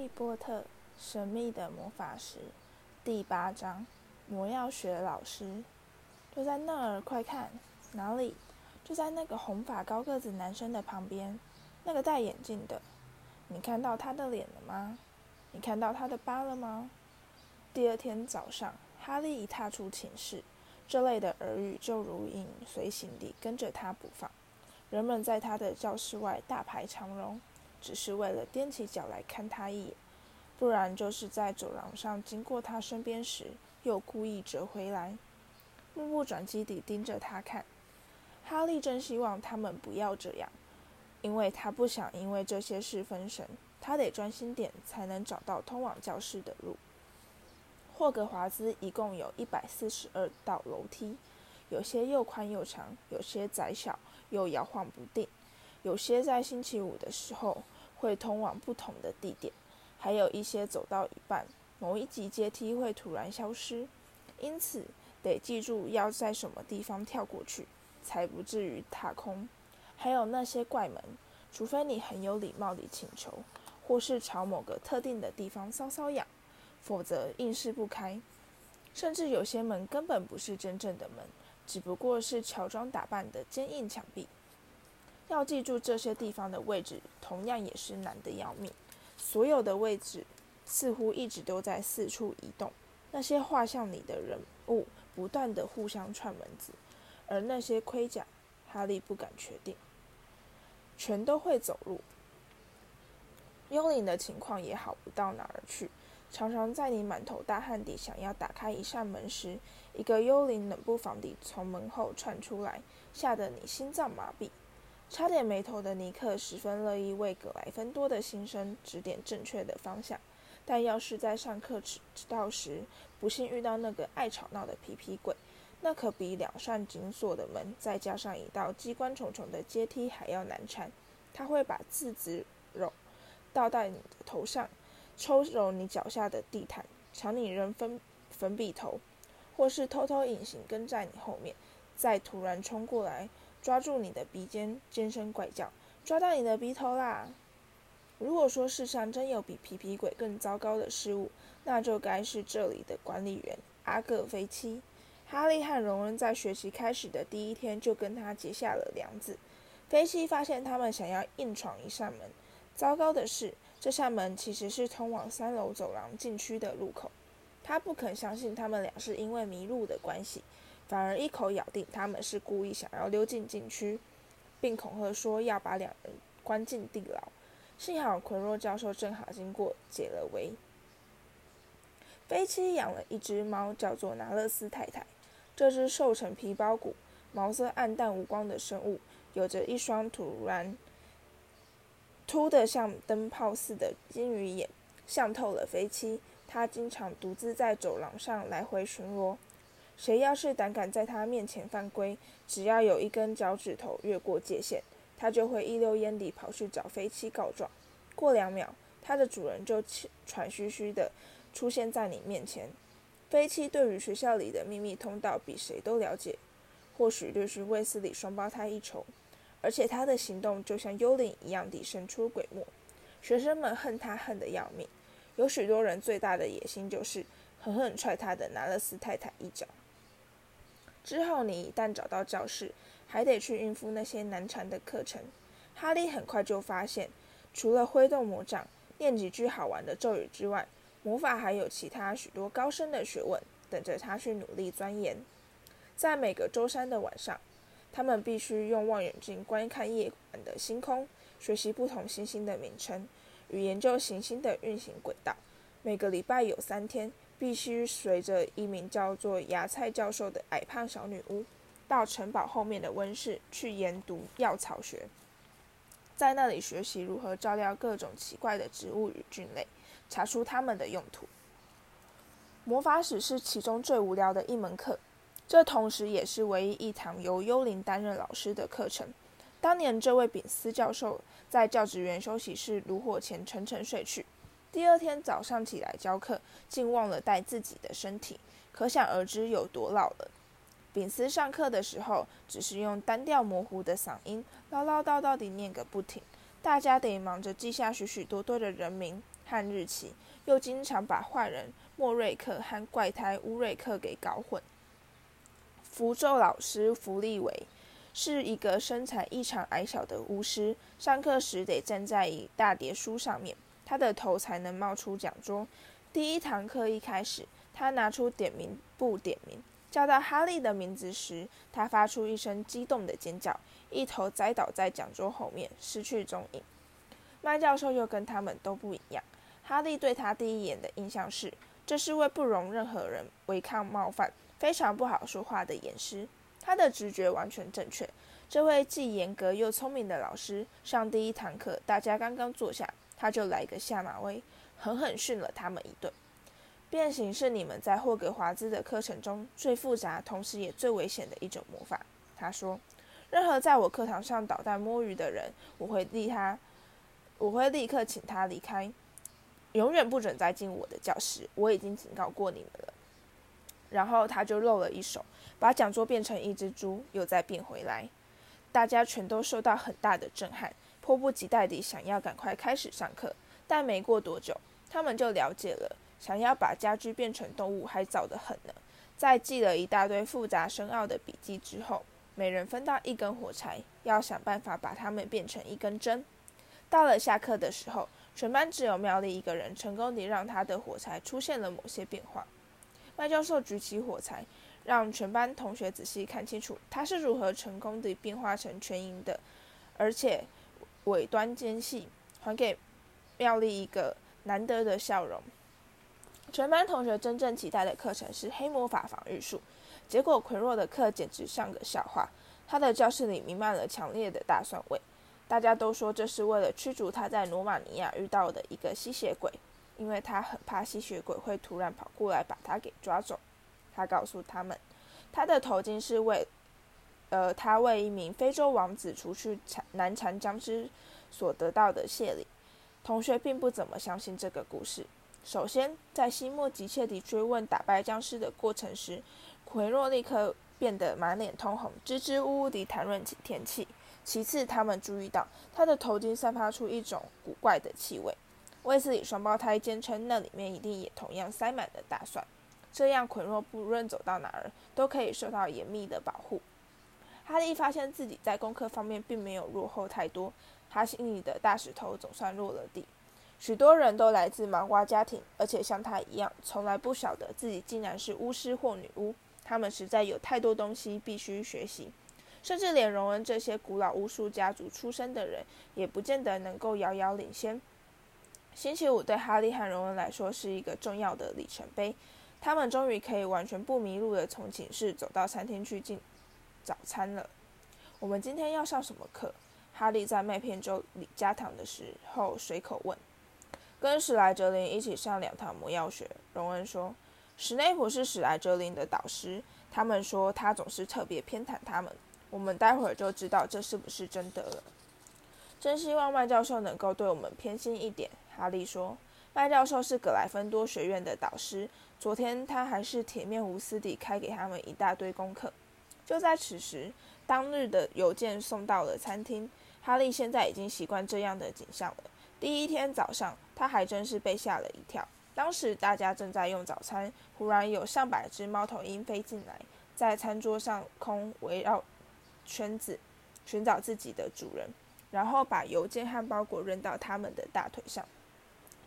利波特：神秘的魔法石，第八章，魔药学老师，就在那儿，快看，哪里？就在那个红发高个子男生的旁边，那个戴眼镜的。你看到他的脸了吗？你看到他的疤了吗？第二天早上，哈利一踏出寝室，这类的耳语就如影随形地跟着他不放。人们在他的教室外大排长龙。只是为了踮起脚来看他一眼，不然就是在走廊上经过他身边时，又故意折回来，目不转睛地盯着他看。哈利真希望他们不要这样，因为他不想因为这些事分神。他得专心点，才能找到通往教室的路。霍格华兹一共有一百四十二道楼梯，有些又宽又长，有些窄小又摇晃不定。有些在星期五的时候会通往不同的地点，还有一些走到一半，某一级阶梯会突然消失，因此得记住要在什么地方跳过去，才不至于踏空。还有那些怪门，除非你很有礼貌地请求，或是朝某个特定的地方搔搔痒，否则硬是不开。甚至有些门根本不是真正的门，只不过是乔装打扮的坚硬墙壁。要记住这些地方的位置，同样也是难得要命。所有的位置似乎一直都在四处移动。那些画像里的人物不断的互相串门子，而那些盔甲，哈利不敢确定，全都会走路。幽灵的情况也好不到哪儿去，常常在你满头大汗地想要打开一扇门时，一个幽灵冷不防地从门后窜出来，吓得你心脏麻痹。差点没头的尼克十分乐意为格莱芬多的新生指点正确的方向，但要是在上课迟到时不幸遇到那个爱吵闹的皮皮鬼，那可比两扇紧锁的门再加上一道机关重重的阶梯还要难缠。他会把字子揉倒在你的头上，抽揉你脚下的地毯，抢你扔粉粉笔头，或是偷偷隐形跟在你后面，再突然冲过来。抓住你的鼻尖，尖声怪叫，抓到你的鼻头啦！如果说世上真有比皮皮鬼更糟糕的事物，那就该是这里的管理员阿葛菲奇。哈利和荣恩在学习开始的第一天就跟他结下了梁子。菲奇发现他们想要硬闯一扇门，糟糕的是，这扇门其实是通往三楼走廊禁区的入口。他不肯相信他们俩是因为迷路的关系。反而一口咬定他们是故意想要溜进禁区，并恐吓说要把两人关进地牢。幸好奎若教授正好经过，解了围。飞七养了一只猫，叫做拿勒斯太太。这只瘦成皮包骨、毛色暗淡无光的生物，有着一双突然凸的像灯泡似的金鱼眼，像透了飞七。他经常独自在走廊上来回巡逻。谁要是胆敢在他面前犯规，只要有一根脚趾头越过界限，他就会一溜烟地跑去找飞七告状。过两秒，他的主人就喘吁吁地出现在你面前。飞七对于学校里的秘密通道比谁都了解，或许略逊卫斯理双胞胎一筹。而且他的行动就像幽灵一样地神出鬼没，学生们恨他恨得要命。有许多人最大的野心就是狠狠踹他的拿勒斯太太一脚。之后，你一旦找到教室，还得去应付那些难缠的课程。哈利很快就发现，除了挥动魔杖、念几句好玩的咒语之外，魔法还有其他许多高深的学问等着他去努力钻研。在每个周三的晚上，他们必须用望远镜观看夜晚的星空，学习不同行星的名称与研究行星的运行轨道。每个礼拜有三天。必须随着一名叫做芽菜教授的矮胖小女巫，到城堡后面的温室去研读药草学，在那里学习如何照料各种奇怪的植物与菌类，查出它们的用途。魔法史是其中最无聊的一门课，这同时也是唯一一堂由幽灵担任老师的课程。当年这位丙斯教授在教职员休息室炉火前沉沉睡去。第二天早上起来教课，竟忘了带自己的身体，可想而知有多老了。丙斯上课的时候，只是用单调模糊的嗓音唠唠叨叨地念个不停，大家得忙着记下许许多多的人名和日期，又经常把坏人莫瑞克和怪胎乌瑞克给搞混。符咒老师弗利维是一个身材异常矮小的巫师，上课时得站在一大叠书上面，他的头才能冒出讲桌。第一堂课一开始，他拿出点名簿点名，叫到哈利的名字时，他发出一声激动的尖叫，一头栽倒在讲桌后面，失去踪影。麦教授又跟他们都不一样，哈利对他第一眼的印象是，这是位不容任何人违抗冒犯、非常不好说话的严师。他的直觉完全正确。这位既严格又聪明的老师上第一堂课，大家刚刚坐下，他就来个下马威。狠狠训了他们一顿。变形是你们在霍格华兹的课程中最复杂，同时也最危险的一种魔法。他说：“任何在我课堂上捣蛋摸鱼的人，我会立他，我会立刻请他离开，永远不准再进我的教室。我已经警告过你们了。”然后他就露了一手，把讲桌变成一只猪，又再变回来。大家全都受到很大的震撼，迫不及待地想要赶快开始上课。但没过多久。他们就了解了，想要把家具变成动物还早得很呢。在记了一大堆复杂深奥的笔记之后，每人分到一根火柴，要想办法把它们变成一根针。到了下课的时候，全班只有妙丽一个人成功地让他的火柴出现了某些变化。麦教授举起火柴，让全班同学仔细看清楚他是如何成功地变化成全银的，而且尾端尖细，还给妙丽一个。难得的笑容。全班同学真正期待的课程是黑魔法防御术，结果奎若的课简直像个笑话。他的教室里弥漫了强烈的大蒜味，大家都说这是为了驱逐他在罗马尼亚遇到的一个吸血鬼，因为他很怕吸血鬼会突然跑过来把他给抓走。他告诉他们，他的头巾是为，呃，他为一名非洲王子除去缠难缠僵尸所得到的谢礼。同学并不怎么相信这个故事。首先，在西莫急切地追问打败僵尸的过程时，奎若立刻变得满脸通红，支支吾吾地谈论起天气。其次，他们注意到他的头巾散发出一种古怪的气味。卫斯理双胞胎坚称那里面一定也同样塞满了大蒜，这样奎若不论走到哪儿都可以受到严密的保护。哈利发现自己在功课方面并没有落后太多。他心里的大石头总算落了地。许多人都来自麻瓜家庭，而且像他一样，从来不晓得自己竟然是巫师或女巫。他们实在有太多东西必须学习，甚至连荣恩这些古老巫术家族出身的人，也不见得能够遥遥领先。星期五对哈利和荣恩来说是一个重要的里程碑，他们终于可以完全不迷路的从寝室走到餐厅去进早餐了。我们今天要上什么课？哈利在麦片粥里加糖的时候随口问：“跟史莱哲林一起上两堂魔药学。”荣恩说：“史内普是史莱哲林的导师，他们说他总是特别偏袒他们。我们待会儿就知道这是不是真的了。”真希望麦教授能够对我们偏心一点。”哈利说：“麦教授是格莱芬多学院的导师，昨天他还是铁面无私地开给他们一大堆功课。”就在此时，当日的邮件送到了餐厅。哈利现在已经习惯这样的景象了。第一天早上，他还真是被吓了一跳。当时大家正在用早餐，忽然有上百只猫头鹰飞进来，在餐桌上空围绕圈子，寻找自己的主人，然后把邮件和包裹扔到他们的大腿上。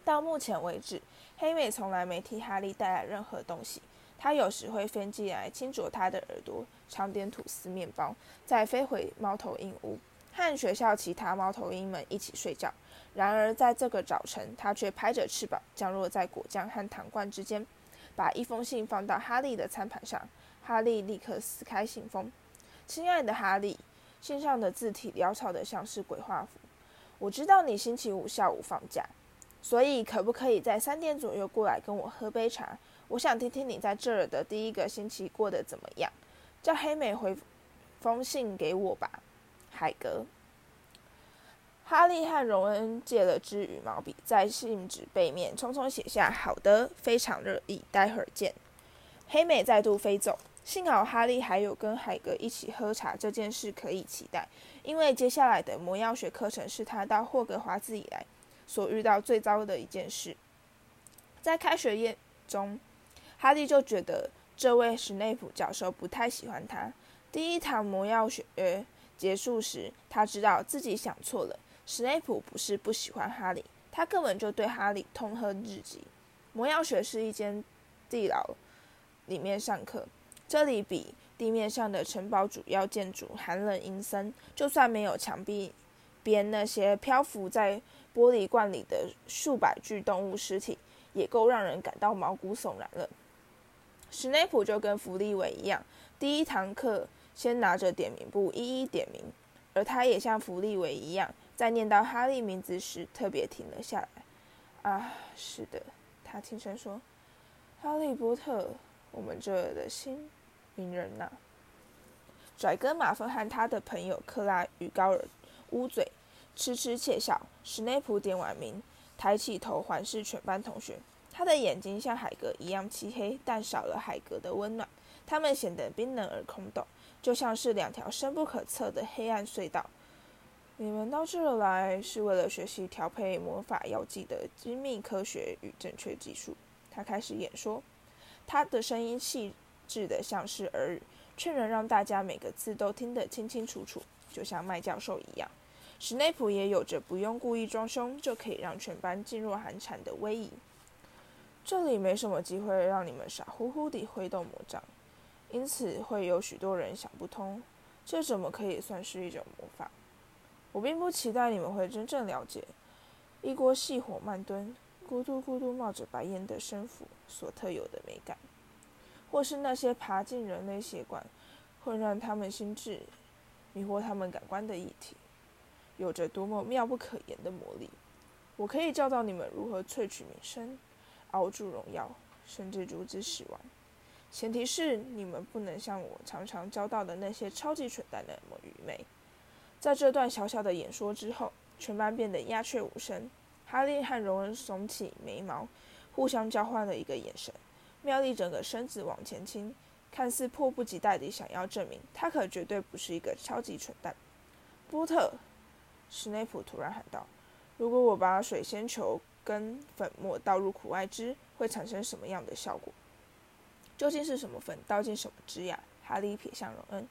到目前为止，黑美从来没替哈利带来任何东西。他有时会飞进来亲啄他的耳朵，尝点吐司面包，再飞回猫头鹰屋。和学校其他猫头鹰们一起睡觉。然而，在这个早晨，他却拍着翅膀降落在果酱和糖罐之间，把一封信放到哈利的餐盘上。哈利立刻撕开信封。亲爱的哈利，信上的字体潦草的像是鬼画符。我知道你星期五下午放假，所以可不可以在三点左右过来跟我喝杯茶？我想听听你在这儿的第一个星期过得怎么样。叫黑美回封信给我吧。海格、哈利和荣恩借了支羽毛笔，在信纸背面匆匆写下：“好的，非常乐意，待会儿见。”黑美再度飞走，幸好哈利还有跟海格一起喝茶这件事可以期待，因为接下来的魔药学课程是他到霍格华兹以来所遇到最糟的一件事。在开学夜中，哈利就觉得这位史内普教授不太喜欢他。第一堂魔药学结束时，他知道自己想错了。史内普不是不喜欢哈利，他根本就对哈利痛恨至极。魔药学是一间地牢里面上课。这里比地面上的城堡主要建筑寒冷阴森，就算没有墙壁边那些漂浮在玻璃罐里的数百具动物尸体，也够让人感到毛骨悚然了。史内普就跟弗利维一样，第一堂课先拿着点名簿一一点名，而他也像弗利维一样，在念到哈利名字时特别停了下来。啊，是的，他轻声说：“哈利波特，我们这儿的新。”名人呐，拽哥马芬和他的朋友克拉与高尔捂嘴，痴痴窃笑。史内普点完名，抬起头环视全班同学，他的眼睛像海格一样漆黑，但少了海格的温暖，他们显得冰冷而空洞，就像是两条深不可测的黑暗隧道。你们到这儿来是为了学习调配魔法药剂的精密科学与正确技术。他开始演说，他的声音细。致的像是耳语，却能让大家每个字都听得清清楚楚，就像麦教授一样。史内普也有着不用故意装凶就可以让全班噤若寒蝉的威仪。这里没什么机会让你们傻乎乎地挥动魔杖，因此会有许多人想不通，这怎么可以算是一种魔法？我并不期待你们会真正了解一锅细火慢炖、咕嘟咕嘟冒着白烟的生腐所特有的美感。或是那些爬进人类血管，混乱他们心智迷惑他们感官的议题，有着多么妙不可言的魔力。我可以教导你们如何萃取名声、熬住荣耀，甚至阻止死亡。前提是你们不能像我常常教到的那些超级蠢蛋那么愚昧。在这段小小的演说之后，全班变得鸦雀无声。哈利和荣恩耸起眉毛，互相交换了一个眼神。妙丽整个身子往前倾，看似迫不及待地想要证明，他可绝对不是一个超级蠢蛋。波特，史内普突然喊道：“如果我把水仙球跟粉末倒入苦艾汁，会产生什么样的效果？究竟是什么粉倒进什么汁呀？”哈利瞥向荣恩，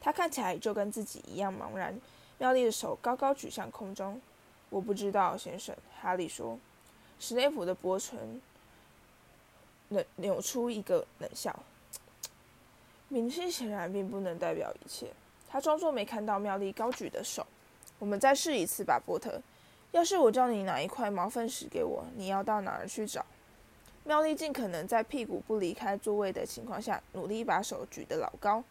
他看起来就跟自己一样茫然。妙丽的手高高举向空中。“我不知道，先生。”哈利说。史内普的薄唇。扭扭出一个冷笑，明星显然并不能代表一切。他装作没看到妙丽高举的手。我们再试一次吧，波特。要是我叫你拿一块毛粪石给我，你要到哪儿去找？妙丽尽可能在屁股不离开座位的情况下，努力把手举得老高。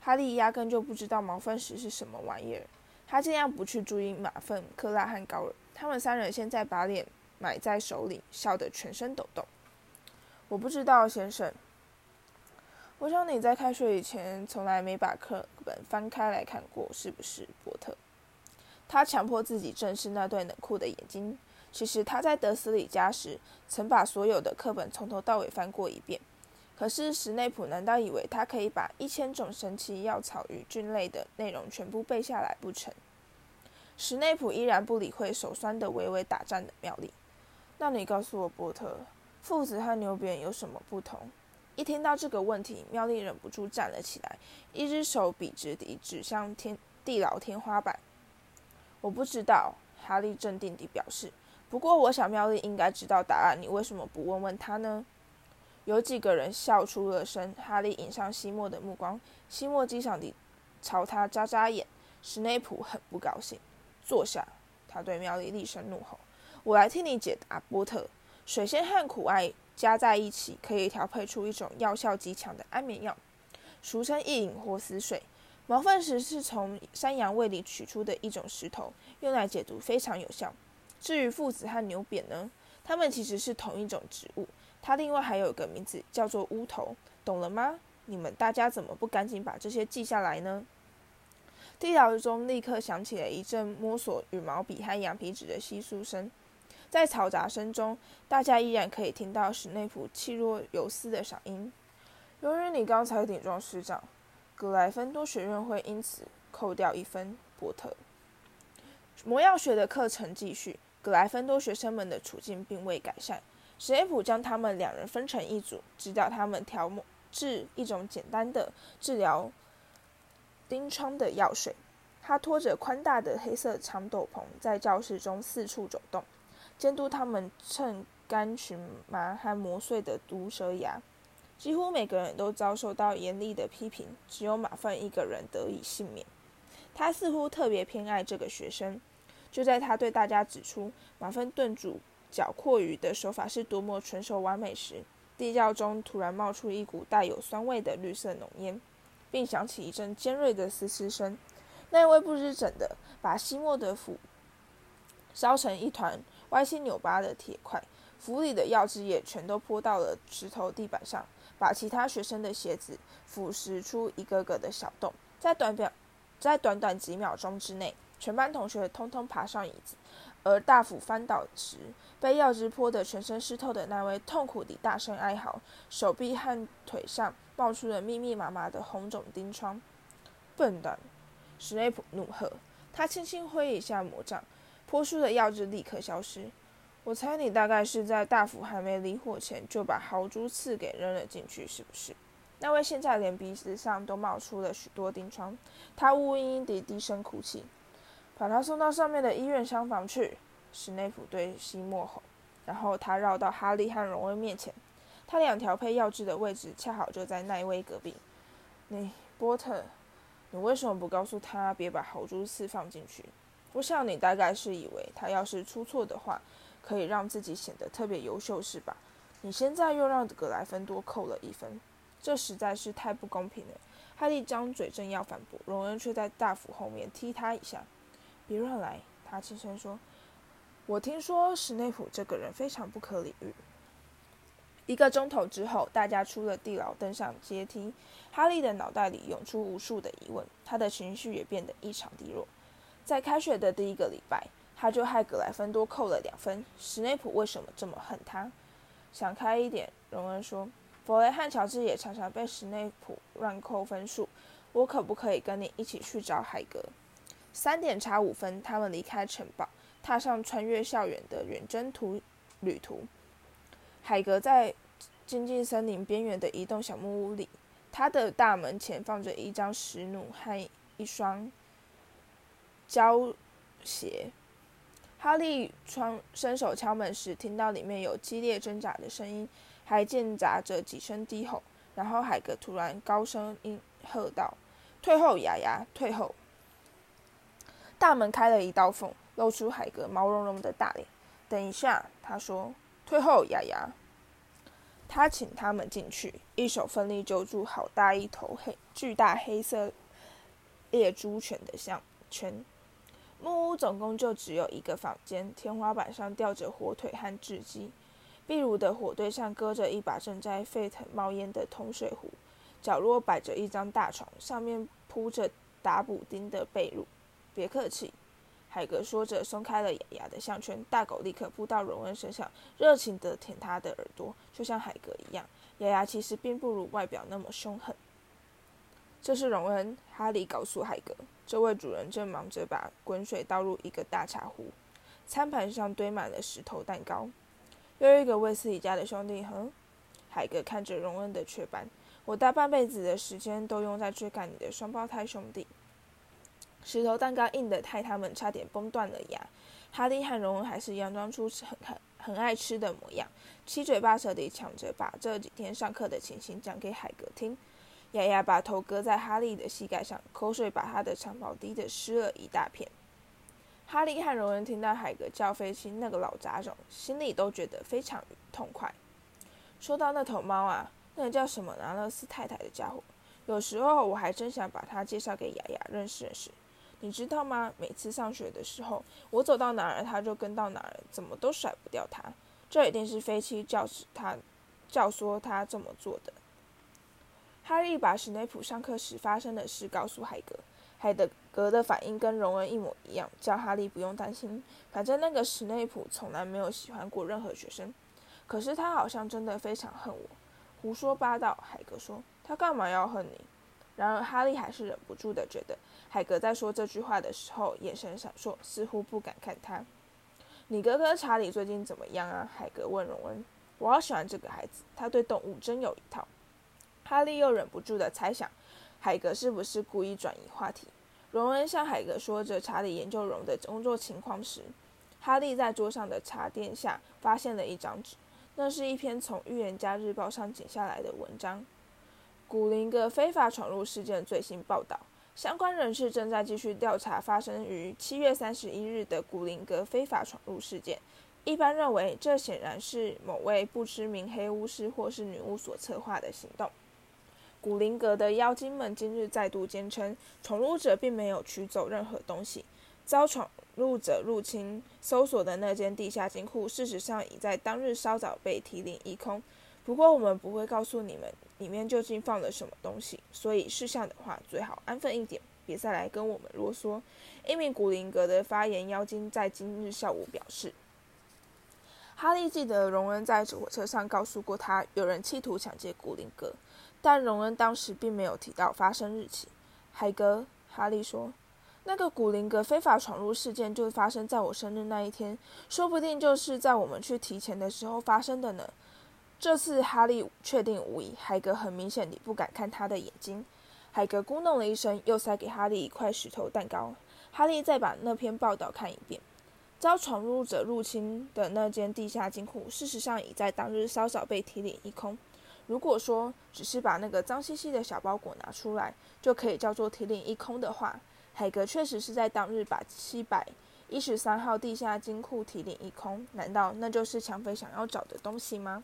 哈利压根就不知道毛粪石是什么玩意儿。他尽量不去注意马粪、克拉和高尔。他们三人现在把脸埋在手里，笑得全身抖动。我不知道，先生。我想你在开学以前从来没把课本翻开来看过，是不是，波特？他强迫自己正视那对冷酷的眼睛。其实他在德斯里家时，曾把所有的课本从头到尾翻过一遍。可是史内普难道以为他可以把一千种神奇药草与菌类的内容全部背下来不成？史内普依然不理会手酸的微微打颤的妙丽。那你告诉我，波特。父子和牛扁有什么不同？一听到这个问题，妙丽忍不住站了起来，一只手笔直地指向天地牢天花板。我不知道，哈利镇定地表示。不过，我想妙丽应该知道答案。你为什么不问问他呢？有几个人笑出了声。哈利引上西莫的目光，西莫机场地朝他眨眨眼。史内普很不高兴。坐下，他对妙丽厉声怒吼：“我来替你解答，波特。”水仙和苦艾加在一起，可以调配出一种药效极强的安眠药，俗称一饮或死水。毛粪石是从山羊胃里取出的一种石头，用来解毒非常有效。至于附子和牛扁呢，它们其实是同一种植物，它另外还有一个名字叫做乌头，懂了吗？你们大家怎么不赶紧把这些记下来呢？地牢中立刻响起了一阵摸索羽毛笔和羊皮纸的窸窣声。在嘈杂声中，大家依然可以听到史内普气若游丝的嗓音：“由于你刚才顶撞师长，格莱芬多学院会因此扣掉一分。波特，魔药学的课程继续，格莱芬多学生们的处境并未改善。史内普将他们两人分成一组，指导他们调制一种简单的治疗钉疮的药水。他拖着宽大的黑色长斗篷，在教室中四处走动，监督他们趁干荨麻和磨碎的毒蛇牙。几乎每个人都遭受到严厉的批评，只有马粪一个人得以幸免。他似乎特别偏爱这个学生。就在他对大家指出马粪炖煮绞阔鱼的手法是多么纯熟完美时，地窖中突然冒出一股带有酸味的绿色浓烟，并响起一阵尖锐的嘶嘶声。那位不知怎的把西莫的府烧成一团歪七扭八的铁块，府里的药汁也全都泼到了石头地板上。把其他学生的鞋子腐蚀出一个个的小洞，在短表，在短短几秒钟之内，全班同学通通爬上椅子，而大斧翻倒时，被药汁泼得全身湿透的那位痛苦地大声哀嚎，手臂和腿上冒出了密密麻麻的红肿钉疮。笨蛋！史内普怒喝，他轻轻挥一下魔杖，泼出的药汁立刻消失。我猜你大概是在大福还没离火前就把豪猪刺给扔了进去，是不是？那位现在连鼻子上都冒出了许多钉疮，他呜呜嘤嘤地低声哭泣。把他送到上面的医院厢房去，史内普对西莫吼。然后他绕到哈利和荣恩面前，他两条配药汁的位置恰好就在奈威隔壁。你，波特，你为什么不告诉他别把豪猪刺放进去？我想你大概是以为他要是出错的话。可以让自己显得特别优秀，是吧？你现在又让格莱芬多扣了一分，这实在是太不公平了。哈利张嘴正要反驳，荣恩却在大斧后面踢他一下。别乱来，他轻声说。我听说史内普这个人非常不可理喻。一个钟头之后，大家出了地牢，登上阶梯。哈利的脑袋里涌出无数的疑问，他的情绪也变得异常低落。在开学的第一个礼拜。他就害格莱芬多扣了两分。史内普为什么这么恨他？想开一点，荣恩说。弗雷和乔治也常常被史内普乱扣分数。我可不可以跟你一起去找海格？三点差五分，他们离开城堡，踏上穿越校园的远征途旅途。海格在静静森林边缘的一栋小木屋里，他的大门前放着一张石弩和一双胶鞋。哈利窗伸手敲门时，听到里面有激烈挣扎的声音，还间杂着几声低吼。然后海格突然高声应喝道：“退后，雅雅，退后！”大门开了一道缝，露出海格毛茸茸的大脸。等一下，他说：“退后，雅雅。”他请他们进去，一手奋力揪住好大一头黑巨大黑色猎猪犬的项圈。木屋总共就只有一个房间，天花板上吊着火腿和雉鸡，壁炉的火堆上搁着一把正在沸腾冒烟的铜水壶，角落摆着一张大床，上面铺着打补丁的被褥。别客气，海格说着，松开了雅雅的项圈。大狗立刻扑到荣恩身上，热情地舔他的耳朵，就像海格一样。雅雅其实并不如外表那么凶狠。这是荣恩，哈利告诉海格。这位主人正忙着把滚水倒入一个大茶壶，餐盘上堆满了石头蛋糕。又一个为斯理家的兄弟，哼！海格看着荣恩的雀斑，我大半辈子的时间都用在追赶你的双胞胎兄弟。石头蛋糕硬得太，他们差点崩断了牙。哈利和荣恩还是佯装出很很很爱吃的模样，七嘴八舌地抢着把这几天上课的情形讲给海格听。雅雅把头搁在哈利的膝盖上，口水把他的长袍滴得湿了一大片。哈利和荣恩听到海格叫飞起那个老杂种，心里都觉得非常痛快。说到那头猫啊，那个叫什么拿勒斯太太的家伙，有时候我还真想把他介绍给雅雅认识认识。你知道吗？每次上学的时候，我走到哪儿，他就跟到哪儿，怎么都甩不掉他。这一定是飞七教使他教唆他这么做的。哈利把史内普上课时发生的事告诉海格，海德格的反应跟荣恩一模一样，叫哈利不用担心，反正那个史内普从来没有喜欢过任何学生。可是他好像真的非常恨我，胡说八道！海格说：“他干嘛要恨你？”然而哈利还是忍不住的觉得，海格在说这句话的时候眼神闪烁，似乎不敢看他。你哥哥查理最近怎么样啊？海格问荣恩。我好喜欢这个孩子，他对动物真有一套。哈利又忍不住的猜想，海格是不是故意转移话题？荣恩向海格说着查理研究荣的工作情况时，哈利在桌上的茶垫下发现了一张纸，那是一篇从《预言家日报》上剪下来的文章——古灵阁非法闯入事件最新报道。相关人士正在继续调查发生于七月三十一日的古灵阁非法闯入事件。一般认为，这显然是某位不知名黑巫师或是女巫所策划的行动。古灵阁的妖精们今日再度坚称，闯入者并没有取走任何东西。遭闯入者入侵搜索的那间地下金库，事实上已在当日稍早被提领一空。不过，我们不会告诉你们里面究竟放了什么东西，所以事项的话，最好安分一点，别再来跟我们啰嗦。一名古灵阁的发言妖精在今日下午表示。哈利记得荣恩在火车上告诉过他，有人企图抢劫古灵阁，但荣恩当时并没有提到发生日期。海格，哈利说：“那个古灵阁非法闯入事件就发生在我生日那一天，说不定就是在我们去提前的时候发生的呢。”这次哈利确定无疑。海格很明显地不敢看他的眼睛。海格咕哝了一声，又塞给哈利一块石头蛋糕。哈利再把那篇报道看一遍。遭闯入者入侵的那间地下金库，事实上已在当日稍早被提领一空。如果说只是把那个脏兮兮的小包裹拿出来就可以叫做提领一空的话，海格确实是在当日把七百一十三号地下金库提领一空。难道那就是抢匪想要找的东西吗？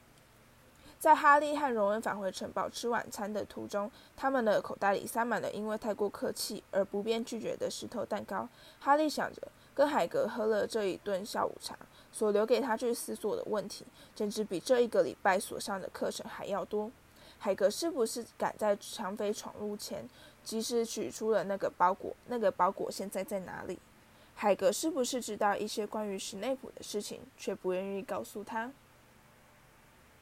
在哈利和荣恩返回城堡吃晚餐的途中，他们的口袋里塞满了因为太过客气而不便拒绝的石头蛋糕。哈利想着。跟海格喝了这一顿下午茶，所留给他去思索的问题，简直比这一个礼拜所上的课程还要多。海格是不是赶在抢匪闯入前，及时取出了那个包裹？那个包裹现在在哪里？海格是不是知道一些关于史内普的事情，却不愿意告诉他？